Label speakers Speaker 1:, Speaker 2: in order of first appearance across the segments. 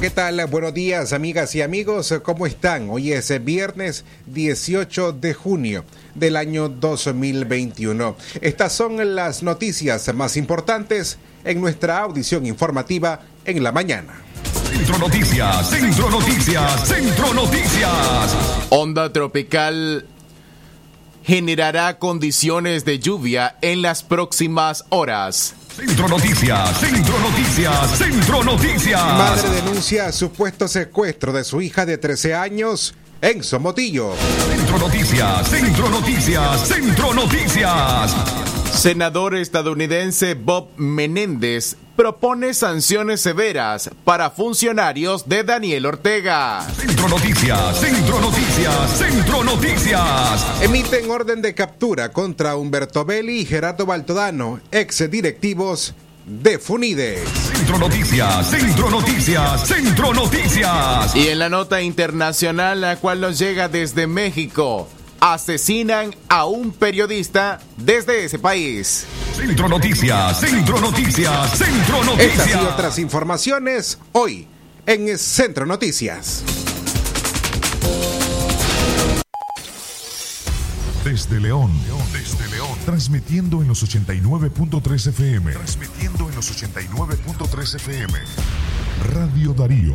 Speaker 1: ¿Qué tal? Buenos días, amigas y amigos. ¿Cómo están? Hoy es viernes 18 de junio del año 2021. Estas son las noticias más importantes en nuestra audición informativa en la mañana.
Speaker 2: Centro Noticias, Centro Noticias, Centro Noticias.
Speaker 3: Onda tropical generará condiciones de lluvia en las próximas horas.
Speaker 2: Centro Noticias, Centro Noticias, Centro Noticias.
Speaker 1: Madre denuncia supuesto secuestro de su hija de 13 años en Somotillo.
Speaker 2: Centro Noticias, Centro Noticias, Centro Noticias.
Speaker 3: Senador estadounidense Bob Menéndez propone sanciones severas para funcionarios de Daniel Ortega.
Speaker 2: Centro Noticias, Centro Noticias, Centro Noticias.
Speaker 1: Emiten orden de captura contra Humberto Belli y Gerardo Baltodano, ex directivos de Funides.
Speaker 2: Centro Noticias, Centro Noticias, Centro Noticias.
Speaker 3: Y en la nota internacional, la cual nos llega desde México, asesinan a un periodista desde ese país.
Speaker 2: Centro Noticias, Centro Noticias, Centro
Speaker 1: Estas
Speaker 2: Noticias.
Speaker 1: y otras informaciones hoy en Centro Noticias.
Speaker 4: Desde León, desde León, transmitiendo en los 89.3 FM, transmitiendo en los 89.3 FM. Radio Darío.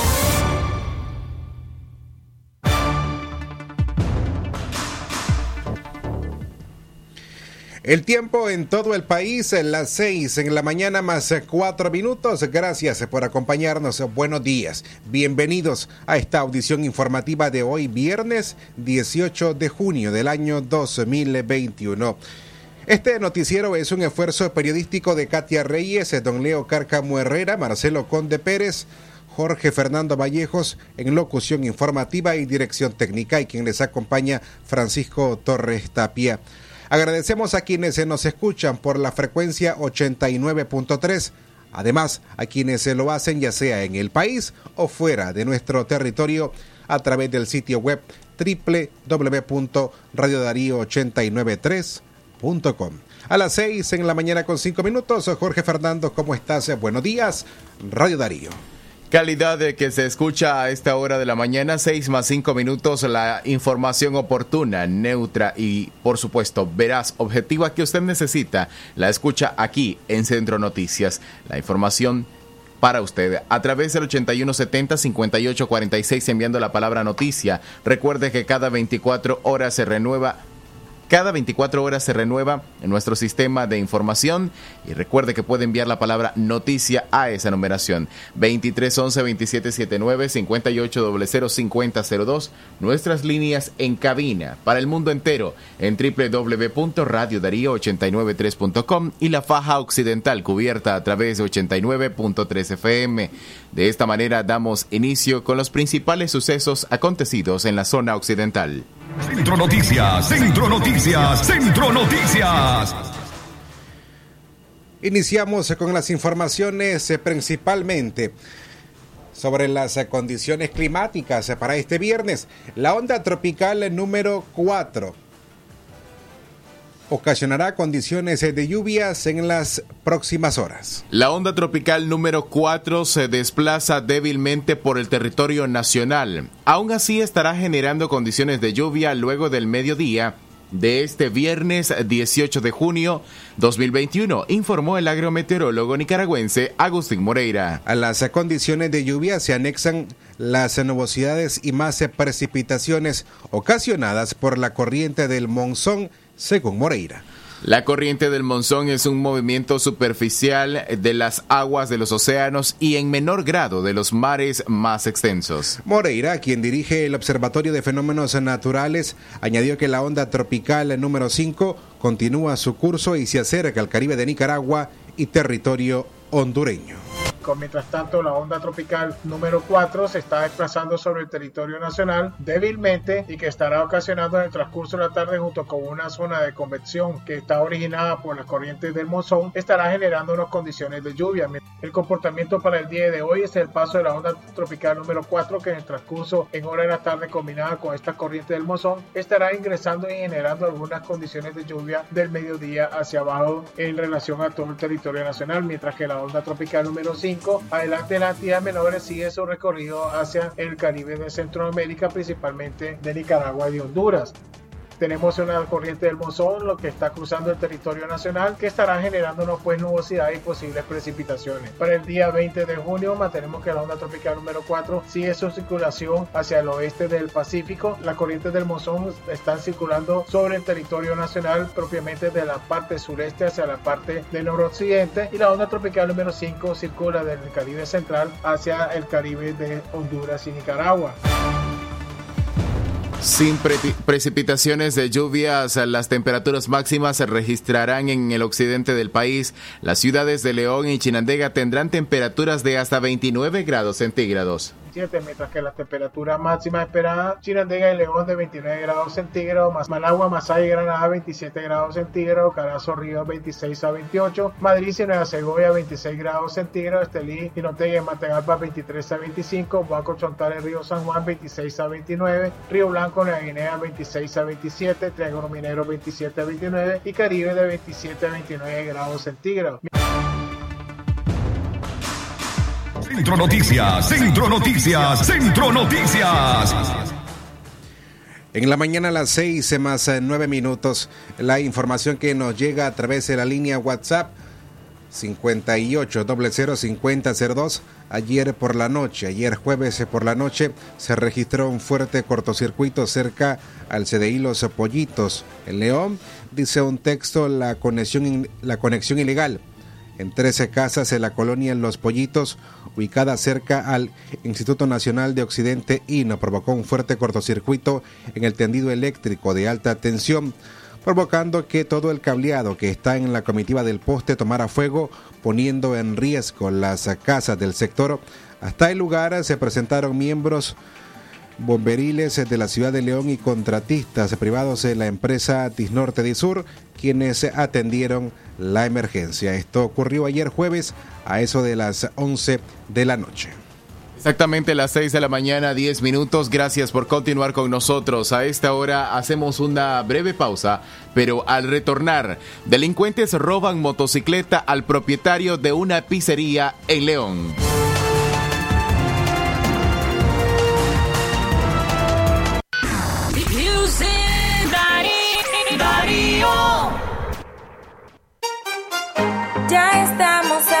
Speaker 1: El tiempo en todo el país, en las seis en la mañana más eh, cuatro minutos. Gracias por acompañarnos. Buenos días. Bienvenidos a esta audición informativa de hoy, viernes 18 de junio del año 2021. Este noticiero es un esfuerzo periodístico de Katia Reyes, eh, don Leo Cárcamo Herrera, Marcelo Conde Pérez, Jorge Fernando Vallejos en locución informativa y dirección técnica y quien les acompaña Francisco Torres Tapia. Agradecemos a quienes se nos escuchan por la frecuencia 89.3. Además, a quienes se lo hacen ya sea en el país o fuera de nuestro territorio a través del sitio web www.radiodarío893.com. A las 6 en la mañana con 5 minutos, Jorge Fernando, ¿cómo estás? Buenos días, Radio Darío.
Speaker 3: Calidad de que se escucha a esta hora de la mañana, 6 más 5 minutos, la información oportuna, neutra y, por supuesto, veraz, objetiva que usted necesita, la escucha aquí en Centro Noticias. La información para usted a través del 8170-5846 enviando la palabra noticia. Recuerde que cada 24 horas se renueva cada 24 horas se renueva en nuestro sistema de información y recuerde que puede enviar la palabra noticia a esa numeración 2311-2779-5800-5002 nuestras líneas en cabina para el mundo entero en www.radiodarío893.com y la faja occidental cubierta a través de 89.3 FM. De esta manera damos inicio con los principales sucesos acontecidos en la zona occidental.
Speaker 2: Centro Noticias, Centro Noticias, Centro Noticias.
Speaker 1: Iniciamos con las informaciones eh, principalmente sobre las eh, condiciones climáticas eh, para este viernes. La onda tropical número 4 ocasionará condiciones de lluvias en las próximas horas.
Speaker 3: La onda tropical número 4 se desplaza débilmente por el territorio nacional. Aún así estará generando condiciones de lluvia luego del mediodía de este viernes 18 de junio 2021, informó el agrometeorólogo nicaragüense Agustín Moreira.
Speaker 1: A las condiciones de lluvia se anexan las nubosidades y más precipitaciones ocasionadas por la corriente del monzón según Moreira.
Speaker 3: La corriente del monzón es un movimiento superficial de las aguas de los océanos y en menor grado de los mares más extensos.
Speaker 1: Moreira, quien dirige el Observatorio de Fenómenos Naturales, añadió que la onda tropical número 5 continúa su curso y se acerca al Caribe de Nicaragua y territorio hondureño.
Speaker 5: Mientras tanto, la onda tropical número 4 se está desplazando sobre el territorio nacional débilmente y que estará ocasionando en el transcurso de la tarde junto con una zona de convección que está originada por las corrientes del monzón, estará generando unas condiciones de lluvia. El comportamiento para el día de hoy es el paso de la onda tropical número 4 que en el transcurso en hora de la tarde combinada con esta corriente del monzón estará ingresando y generando algunas condiciones de lluvia del mediodía hacia abajo en relación a todo el territorio nacional, mientras que la onda tropical número 5 adelante la entidad menores sigue su recorrido hacia el Caribe de Centroamérica, principalmente de Nicaragua y de Honduras tenemos una corriente del monzón, lo que está cruzando el territorio nacional, que estará generándonos pues nubosidad y posibles precipitaciones. Para el día 20 de junio mantenemos que la onda tropical número 4 sigue su circulación hacia el oeste del Pacífico. La corriente del monzón está circulando sobre el territorio nacional, propiamente de la parte sureste hacia la parte del noroccidente, y la onda tropical número 5 circula del Caribe central hacia el Caribe de Honduras y Nicaragua.
Speaker 3: Sin precipitaciones de lluvias, las temperaturas máximas se registrarán en el occidente del país. Las ciudades de León y Chinandega tendrán temperaturas de hasta 29 grados centígrados
Speaker 5: mientras que la temperatura máxima esperada Chinandega y León de 29 grados centígrados, Managua, Masaya y Granada 27 grados centígrados, Carazo, Río 26 a 28, Madrid y Nueva Segovia 26 grados centígrados, Estelí, Jinotega y Mategalpa 23 a 25, Baco, Chontales, Río San Juan 26 a 29, Río Blanco, Nueva Guinea 26 a 27, Triángulo Minero 27 a 29 y Caribe de 27 a 29 grados centígrados.
Speaker 2: Centro Noticias, Centro Noticias, Centro Noticias.
Speaker 1: En la mañana a las seis más eh, nueve minutos, la información que nos llega a través de la línea WhatsApp 58 5002. Ayer por la noche, ayer jueves por la noche, se registró un fuerte cortocircuito cerca al CDI Los Pollitos. En León dice un texto la conexión, la conexión ilegal en 13 casas en la colonia Los Pollitos, ubicada cerca al Instituto Nacional de Occidente INO, provocó un fuerte cortocircuito en el tendido eléctrico de alta tensión, provocando que todo el cableado que está en la comitiva del poste tomara fuego, poniendo en riesgo las casas del sector. Hasta el lugar se presentaron miembros bomberiles de la ciudad de León y contratistas privados de la empresa Disnorte de Sur, quienes atendieron la emergencia. Esto ocurrió ayer jueves a eso de las 11 de la noche.
Speaker 3: Exactamente las 6 de la mañana, 10 minutos. Gracias por continuar con nosotros. A esta hora hacemos una breve pausa, pero al retornar, delincuentes roban motocicleta al propietario de una pizzería en León.
Speaker 6: Estamos aquí.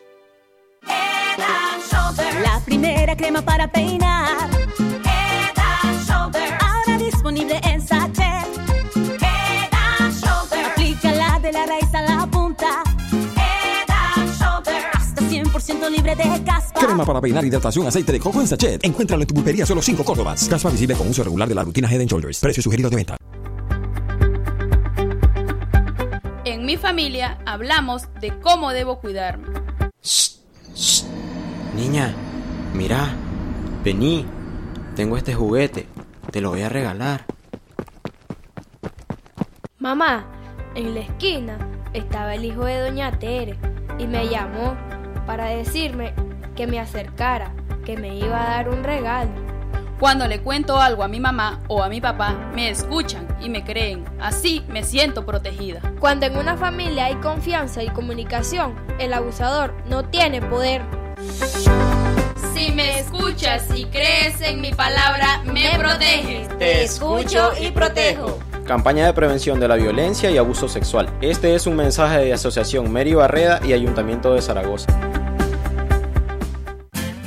Speaker 6: La primera crema para peinar. Head and Shoulder. Ahora disponible en sachet. Head and Shoulder. Aplícala de la raíz a la punta. Head and Shoulder. Hasta 100% libre de caspa.
Speaker 7: Crema para peinar, hidratación, aceite de coco en sachet. Encuéntralo en tu pulpería solo 5 Córdobas. Caspa visible con uso regular de la rutina Head and Shoulders. Precio sugerido de venta.
Speaker 8: En mi familia hablamos de cómo debo cuidarme.
Speaker 9: Niña, mira, vení, tengo este juguete, te lo voy a regalar.
Speaker 10: Mamá, en la esquina estaba el hijo de Doña Tere y me llamó para decirme que me acercara que me iba a dar un regalo.
Speaker 8: Cuando le cuento algo a mi mamá o a mi papá, me escuchan y me creen. Así me siento protegida.
Speaker 10: Cuando en una familia hay confianza y comunicación, el abusador no tiene poder.
Speaker 8: Si me escuchas y crees en mi palabra, me proteges.
Speaker 11: Te escucho y protejo.
Speaker 9: Campaña de prevención de la violencia y abuso sexual. Este es un mensaje de Asociación Mary Barreda y Ayuntamiento de Zaragoza.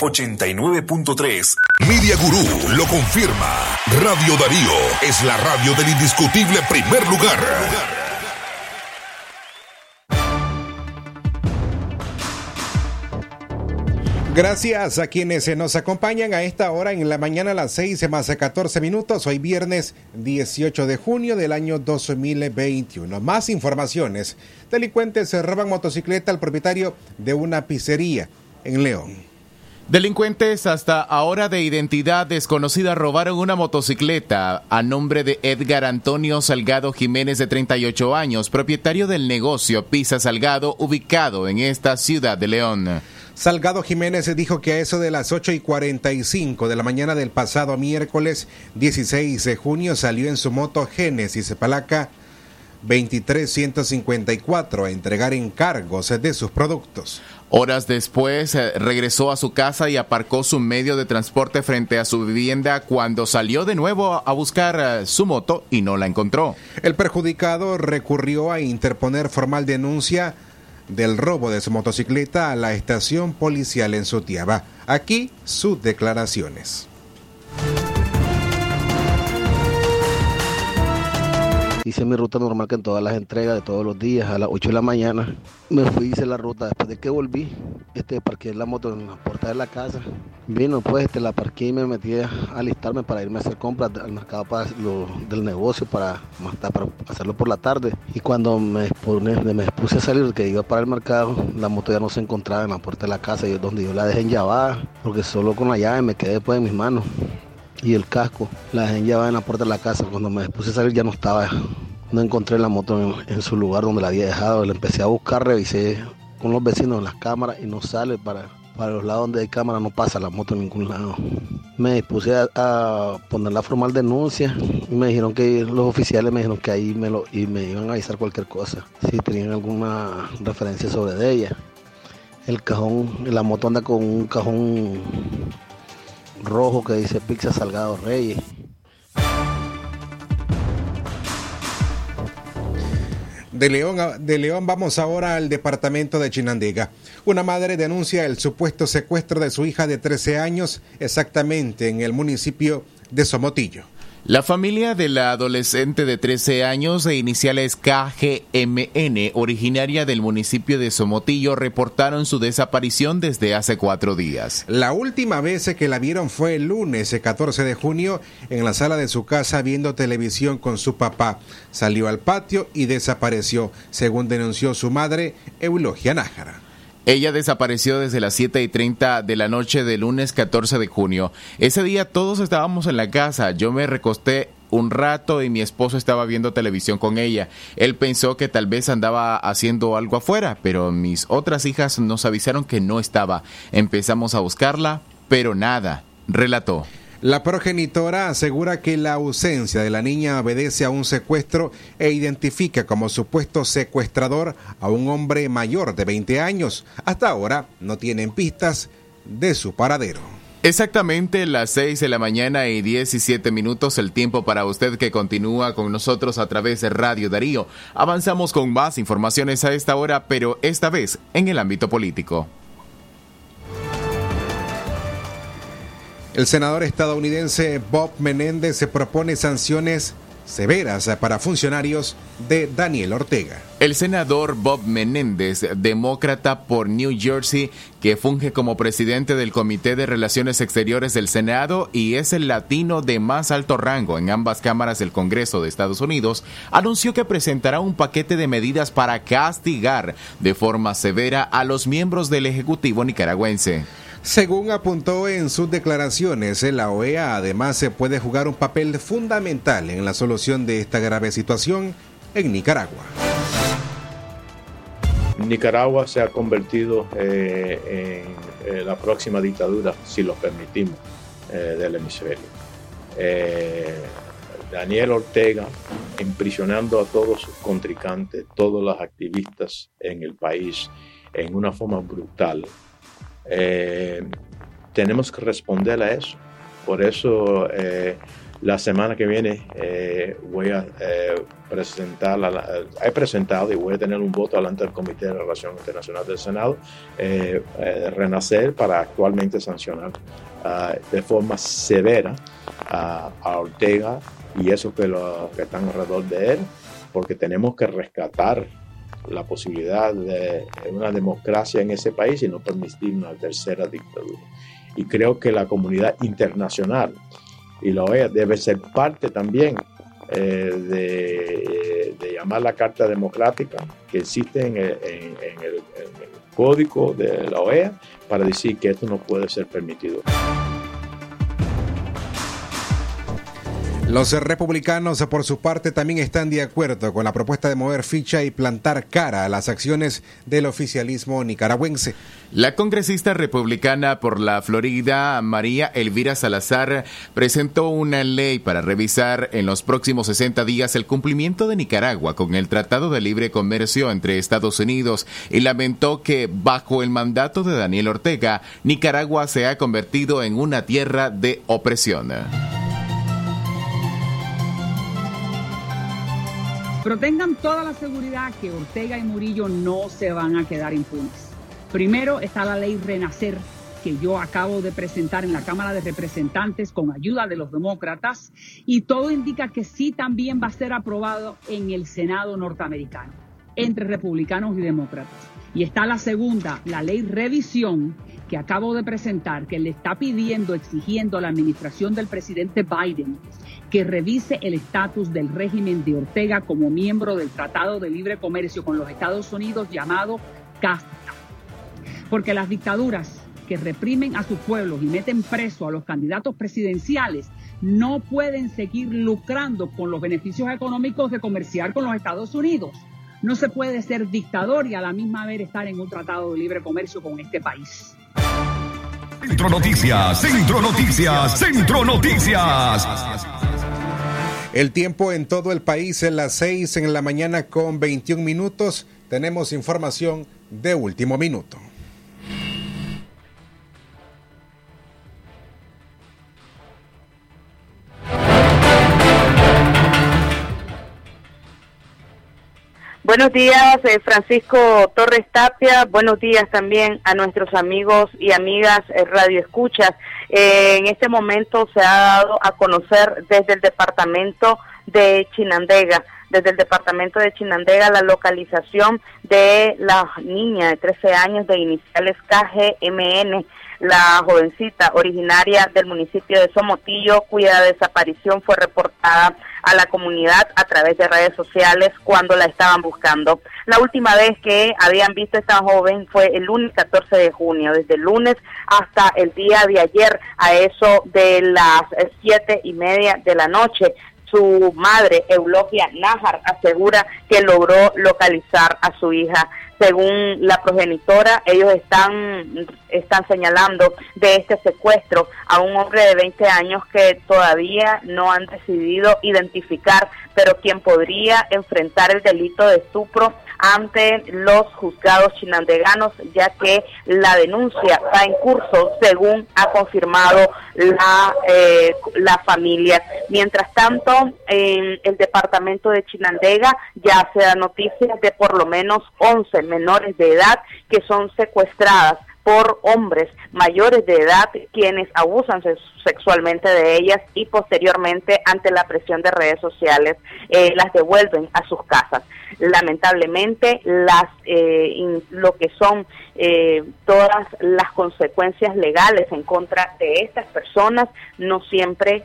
Speaker 6: 89.3.
Speaker 2: Media Gurú lo confirma. Radio Darío es la radio del indiscutible primer lugar.
Speaker 1: Gracias a quienes nos acompañan a esta hora en la mañana a las 6 más 14 minutos. Hoy viernes 18 de junio del año 2021. Más informaciones. Delincuentes roban motocicleta al propietario de una pizzería en León.
Speaker 3: Delincuentes hasta ahora de identidad desconocida robaron una motocicleta a nombre de Edgar Antonio Salgado Jiménez de 38 años, propietario del negocio Pizza Salgado ubicado en esta ciudad de León.
Speaker 1: Salgado Jiménez dijo que a eso de las 8 y 45 de la mañana del pasado miércoles 16 de junio salió en su moto Génesis Palaca 23154 a entregar encargos de sus productos.
Speaker 3: Horas después eh, regresó a su casa y aparcó su medio de transporte frente a su vivienda cuando salió de nuevo a buscar eh, su moto y no la encontró.
Speaker 1: El perjudicado recurrió a interponer formal denuncia del robo de su motocicleta a la estación policial en Sutiaba. Aquí sus declaraciones.
Speaker 12: Hice mi ruta normal que en todas las entregas de todos los días, a las 8 de la mañana. Me fui, hice la ruta. Después de que volví, este, parqué la moto en la puerta de la casa. Vino, pues, este, la parqué y me metí a alistarme para irme a hacer compras al mercado para lo, del negocio para, para hacerlo por la tarde. Y cuando me, me puse a salir, que iba para el mercado, la moto ya no se encontraba en la puerta de la casa, y donde yo la dejé enllavada, porque solo con la llave me quedé después en mis manos y el casco. La dejé llevada en la puerta de la casa. Cuando me puse a salir ya no estaba. No encontré la moto en, su lugar donde la había dejado. La empecé a buscar, revisé con los vecinos en las cámaras y no sale para, para los lados donde hay cámara, no pasa la moto en ningún lado. Me dispuse a, a poner la formal denuncia me dijeron que los oficiales me dijeron que ahí me lo y me iban a avisar cualquier cosa, si tenían alguna referencia sobre de ella. El cajón, la moto anda con un cajón rojo que dice Pizza Salgado Reyes.
Speaker 1: De León, de León vamos ahora al departamento de Chinandega. Una madre denuncia el supuesto secuestro de su hija de 13 años exactamente en el municipio de Somotillo.
Speaker 3: La familia de la adolescente de 13 años de iniciales KGMN, originaria del municipio de Somotillo, reportaron su desaparición desde hace cuatro días.
Speaker 1: La última vez que la vieron fue el lunes 14 de junio en la sala de su casa viendo televisión con su papá. Salió al patio y desapareció, según denunció su madre, Eulogia Nájara.
Speaker 3: Ella desapareció desde las 7 y 30 de la noche del lunes 14 de junio. Ese día todos estábamos en la casa. Yo me recosté un rato y mi esposo estaba viendo televisión con ella. Él pensó que tal vez andaba haciendo algo afuera, pero mis otras hijas nos avisaron que no estaba. Empezamos a buscarla, pero nada, relató.
Speaker 1: La progenitora asegura que la ausencia de la niña obedece a un secuestro e identifica como supuesto secuestrador a un hombre mayor de 20 años. Hasta ahora no tienen pistas de su paradero.
Speaker 3: Exactamente las 6 de la mañana y 17 minutos, el tiempo para usted que continúa con nosotros a través de Radio Darío. Avanzamos con más informaciones a esta hora, pero esta vez en el ámbito político.
Speaker 1: El senador estadounidense Bob Menéndez se propone sanciones severas para funcionarios de Daniel Ortega.
Speaker 3: El senador Bob Menéndez, demócrata por New Jersey, que funge como presidente del Comité de Relaciones Exteriores del Senado y es el latino de más alto rango en ambas cámaras del Congreso de Estados Unidos, anunció que presentará un paquete de medidas para castigar de forma severa a los miembros del Ejecutivo nicaragüense.
Speaker 1: Según apuntó en sus declaraciones, la OEA además se puede jugar un papel fundamental en la solución de esta grave situación en Nicaragua.
Speaker 13: Nicaragua se ha convertido eh, en eh, la próxima dictadura, si lo permitimos, eh, del hemisferio. Daniel Ortega imprisionando a todos sus contrincantes, todos los activistas en el país, en una forma brutal, eh, tenemos que responder a eso. Por eso eh, la semana que viene eh, voy a presentar, he presentado y voy a tener un voto delante del Comité de Relación Internacional del Senado, Renacer, para actualmente sancionar ah, de forma severa a Ortega y esos que, lo, que están alrededor de él, porque tenemos que rescatar la posibilidad de una democracia en ese país y no permitir una tercera dictadura. Y creo que la comunidad internacional y la OEA debe ser parte también eh, de, llamar la Carta Democrática que existe en el, en el código de la OEA para decir que esto no puede ser permitido.
Speaker 1: Los republicanos, por su parte, también están de acuerdo con la propuesta de mover ficha y plantar cara a las acciones del oficialismo nicaragüense.
Speaker 3: La congresista republicana por la Florida, María Elvira Salazar, presentó una ley para revisar en los próximos 60 días el cumplimiento de Nicaragua con el Tratado de Libre Comercio entre Estados Unidos y lamentó que, bajo el mandato de Daniel Ortega, Nicaragua se ha convertido en una tierra de opresión.
Speaker 14: Pero tengan toda la seguridad que Ortega y Murillo no se van a quedar impunes. Primero está la ley Renacer, que yo acabo de presentar en la Cámara de Representantes con ayuda de los demócratas, y todo indica que sí también va a ser aprobado en el Senado norteamericano, entre republicanos y demócratas. Y está la segunda, la ley Revisión, que acabo de presentar, que le está pidiendo, exigiendo a la administración del presidente Biden que revise el estatus del régimen de Ortega como miembro del Tratado de Libre Comercio con los Estados Unidos llamado CASTA. Porque las dictaduras que reprimen a sus pueblos y meten preso a los candidatos presidenciales no pueden seguir lucrando con los beneficios económicos de comerciar con los Estados Unidos. No se puede ser dictador y a la misma vez estar en un tratado de libre comercio con este país.
Speaker 2: Centro Noticias, Centro Noticias, Centro Noticias.
Speaker 1: El tiempo en todo el país en las 6 en la mañana con 21 minutos. Tenemos información de último minuto.
Speaker 15: Buenos días, eh, Francisco Torres Tapia. Buenos días también a nuestros amigos y amigas eh, Radio Escuchas. Eh, en este momento se ha dado a conocer desde el departamento de Chinandega, desde el departamento de Chinandega, la localización de la niña de 13 años de iniciales KGMN la jovencita originaria del municipio de Somotillo, cuya desaparición fue reportada a la comunidad a través de redes sociales cuando la estaban buscando. La última vez que habían visto a esta joven fue el lunes 14 de junio, desde lunes hasta el día de ayer, a eso de las siete y media de la noche Su madre, Eulogia Nájar, asegura que logró localizar a su hija. Según la progenitora, ellos están, están señalando de este secuestro a un hombre de 20 años que todavía no han decidido identificar, pero quien podría enfrentar el delito de estupro ante los juzgados chinandeganos, ya que la denuncia está en curso, según ha confirmado la, eh, la familia. Mientras tanto, en el departamento de Chinandega ya se da noticias de por lo menos 11 menores de edad que son secuestradas por hombres mayores de edad quienes abusan sexualmente de ellas y posteriormente ante la presión de redes sociales eh, las devuelven a sus casas. Lamentablemente las eh, lo que son eh, todas las consecuencias legales en contra de estas personas no siempre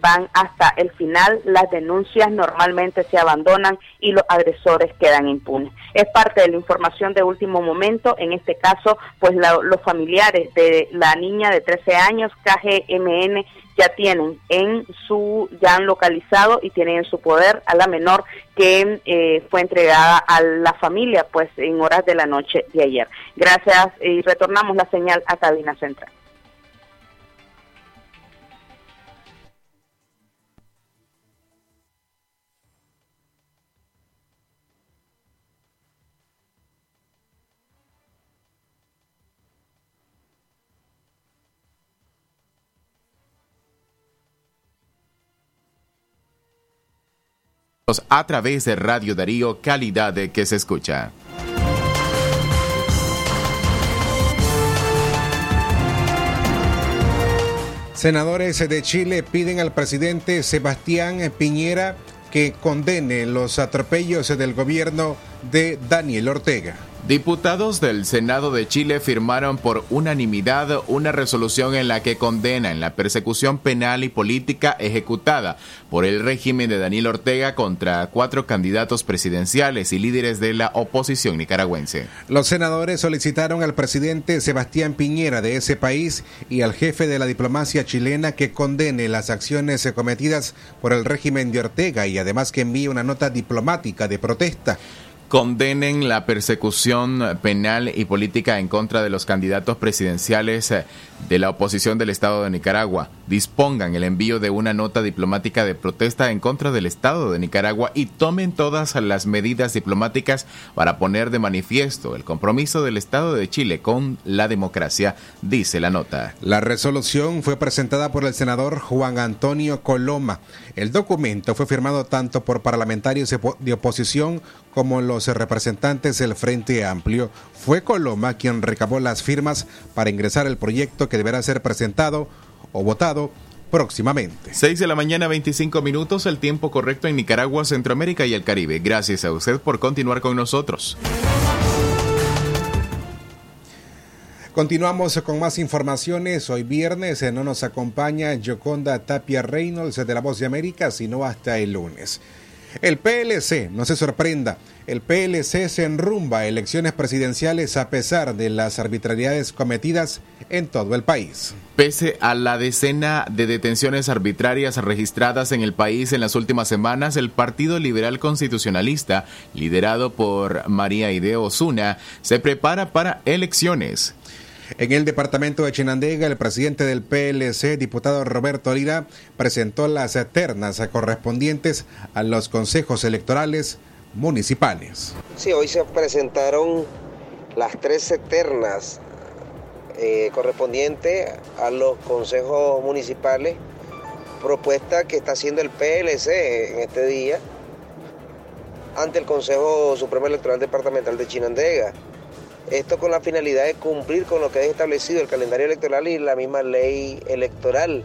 Speaker 15: van hasta el final. Las denuncias normalmente se abandonan y los agresores quedan impunes. Es parte de la información de último momento. En este caso, pues los familiares de la niña de 13 años, KGMN, ya tienen en su, ya han localizado y tienen en su poder a la menor que eh, fue entregada a la familia, pues en horas de la noche de ayer. Gracias y retornamos la señal a cabina central.
Speaker 3: A través de Radio Darío, calidad de que se escucha.
Speaker 1: Senadores de Chile piden al presidente Sebastián Piñera que condene los atropellos del gobierno de Daniel Ortega.
Speaker 3: Diputados del Senado de Chile firmaron por unanimidad una resolución en la que condenan la persecución penal y política ejecutada por el régimen de Daniel Ortega contra cuatro candidatos presidenciales y líderes de la oposición nicaragüense.
Speaker 1: Los senadores solicitaron al presidente Sebastián Piñera de ese país y al jefe de la diplomacia chilena que condene las acciones cometidas por el régimen de Ortega y además que envíe una nota diplomática de protesta
Speaker 3: condenen la persecución penal y política en contra de los candidatos presidenciales eh, de la oposición del Estado de Nicaragua, dispongan el envío de una nota diplomática de protesta en contra del Estado de Nicaragua y tomen todas las medidas diplomáticas para poner de manifiesto el compromiso del Estado de Chile con la democracia, dice la nota.
Speaker 1: La resolución fue presentada por el senador Juan Antonio Coloma. El documento fue firmado tanto por parlamentarios de oposición como los representantes del Frente Amplio. Fue Coloma quien recabó las firmas para ingresar el proyecto que deberá ser presentado o votado próximamente.
Speaker 3: 6 de la mañana, 25 minutos, el tiempo correcto en Nicaragua, Centroamérica y el Caribe. Gracias a usted por continuar con nosotros.
Speaker 1: Continuamos con más informaciones. Hoy viernes eh, no nos acompaña Yoconda Tapia Reynolds de La Voz de América, sino hasta el lunes. El PLC, no se sorprenda, el PLC se enrumba a elecciones presidenciales a pesar de las arbitrariedades cometidas en todo el país.
Speaker 3: Pese a la decena de detenciones arbitrarias registradas en el país en las últimas semanas, el Partido Liberal Constitucionalista, liderado por María Ideo Osuna, se prepara para elecciones.
Speaker 1: En el departamento de Chinandega, el presidente del PLC, diputado Roberto Lira, presentó las ternas correspondientes a los consejos electorales municipales.
Speaker 16: Sí, hoy se presentaron las tres ternas eh, correspondientes a los consejos municipales, propuesta que está haciendo el PLC en este día ante el Consejo Supremo Electoral Departamental de Chinandega. Esto con la finalidad de cumplir con lo que ha establecido el calendario electoral y la misma ley electoral.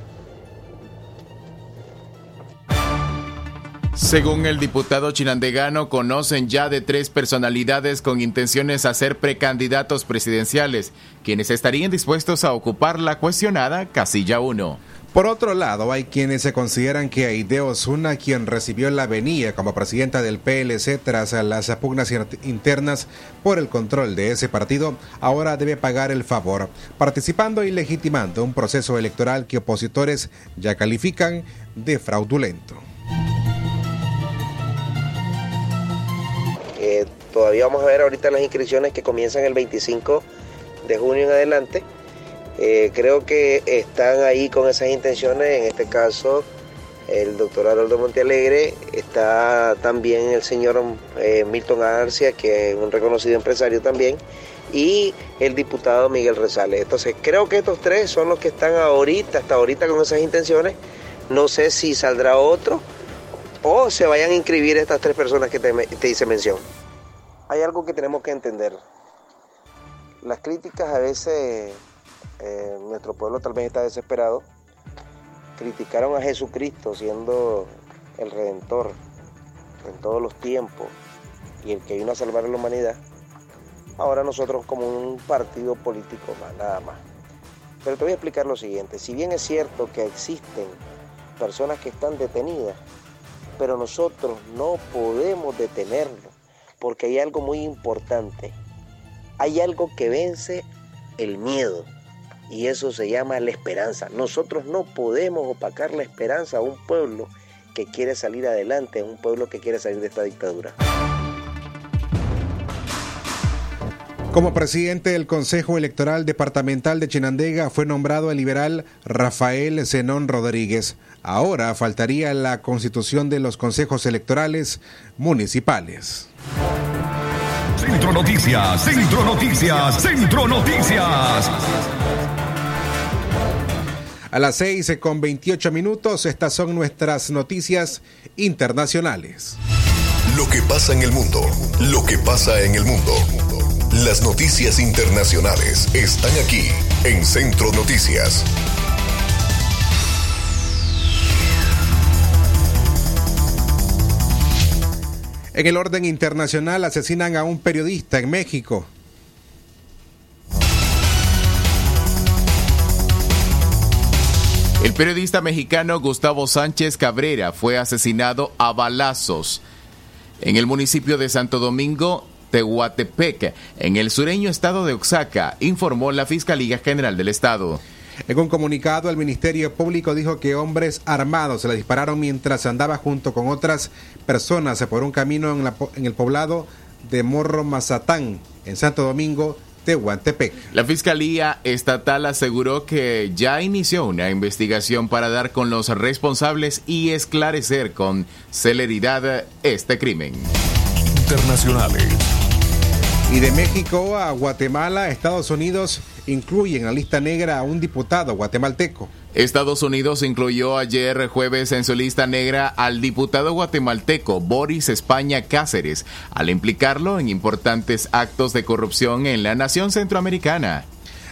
Speaker 3: Según el diputado chinandegano, conocen ya de tres personalidades con intenciones a ser precandidatos presidenciales, quienes estarían dispuestos a ocupar la cuestionada casilla 1.
Speaker 1: Por otro lado, hay quienes se consideran que Aide Osuna, quien recibió la venía como presidenta del PLC tras las pugnas internas por el control de ese partido, ahora debe pagar el favor, participando y legitimando un proceso electoral que opositores ya califican de fraudulento.
Speaker 16: Eh, todavía vamos a ver ahorita las inscripciones que comienzan el 25 de junio en adelante eh, creo que están ahí con esas intenciones, en este caso el doctor Haroldo Montealegre, está también el señor eh, Milton Arcia, que es un reconocido empresario también, y el diputado Miguel Rezales. Entonces creo que estos tres son los que están ahorita, hasta ahorita con esas intenciones. No sé si saldrá otro o se vayan a inscribir estas tres personas que te, te hice mención. Hay algo que tenemos que entender. Las críticas a veces, eh, nuestro pueblo tal vez está desesperado. Criticaron a Jesucristo siendo el redentor en todos los tiempos y el que vino a salvar a la humanidad. Ahora nosotros como un partido político más, nada más. Pero te voy a explicar lo siguiente. Si bien es cierto que existen personas que están detenidas, pero nosotros no podemos detenerlo, porque hay algo muy importante. Hay algo que vence el miedo, y eso se llama la esperanza. Nosotros no podemos opacar la esperanza a un pueblo que quiere salir adelante, a un pueblo que quiere salir de esta dictadura.
Speaker 1: Como presidente del Consejo Electoral Departamental de Chinandega fue nombrado el liberal Rafael Zenón Rodríguez. Ahora faltaría la constitución de los consejos electorales municipales.
Speaker 2: Centro Noticias, Centro Noticias, Centro Noticias.
Speaker 1: A las 6 con 28 minutos, estas son nuestras noticias internacionales.
Speaker 2: Lo que pasa en el mundo, lo que pasa en el mundo. Las noticias internacionales están aquí en Centro Noticias.
Speaker 1: En el orden internacional asesinan a un periodista en México.
Speaker 3: El periodista mexicano Gustavo Sánchez Cabrera fue asesinado a balazos en el municipio de Santo Domingo, Tehuantepec, en el sureño estado de Oaxaca, informó la Fiscalía General del Estado.
Speaker 1: En un comunicado, el Ministerio Público dijo que hombres armados se le dispararon mientras andaba junto con otras personas por un camino en, en el poblado de Morro Mazatán, en Santo Domingo, Tehuantepec.
Speaker 3: La Fiscalía Estatal aseguró que ya inició una investigación para dar con los responsables y esclarecer con celeridad este crimen.
Speaker 2: Internacionales.
Speaker 1: Y de México a Guatemala, Estados Unidos incluye en la lista negra a un diputado guatemalteco.
Speaker 3: Estados Unidos incluyó ayer jueves en su lista negra al diputado guatemalteco Boris España Cáceres, al implicarlo en importantes actos de corrupción en la nación centroamericana.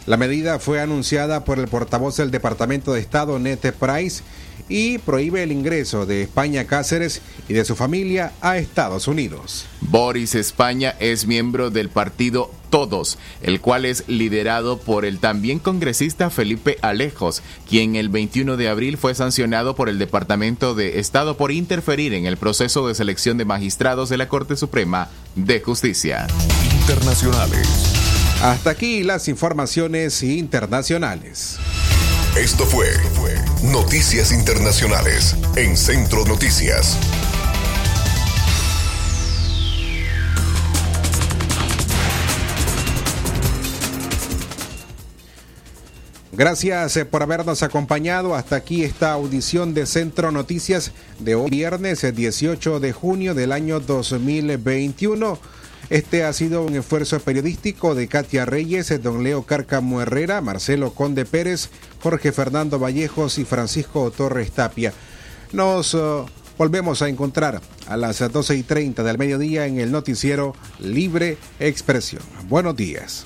Speaker 1: La medida fue anunciada por el portavoz del Departamento de Estado, Nete Price, y prohíbe el ingreso de España Cáceres y de su familia a Estados Unidos.
Speaker 3: Boris España es miembro del partido Todos, el cual es liderado por el también congresista Felipe Alejos, quien el 21 de abril fue sancionado por el Departamento de Estado por interferir en el proceso de selección de magistrados de la Corte Suprema de Justicia.
Speaker 2: Internacionales.
Speaker 1: Hasta aquí las informaciones internacionales.
Speaker 2: Esto fue Noticias Internacionales en Centro Noticias.
Speaker 1: Gracias eh, por habernos acompañado. Hasta aquí esta audición de Centro Noticias de hoy, viernes 18 eh, de junio del año 2021. Este ha sido un esfuerzo periodístico de Katia Reyes, eh, don Leo Cárcamo Herrera, Marcelo Conde Pérez, Jorge Fernando Vallejos y Francisco Torres Tapia. Nos volvemos a encontrar a las 12 y 30 del mediodía en el noticiero Libre Expresión. Buenos días.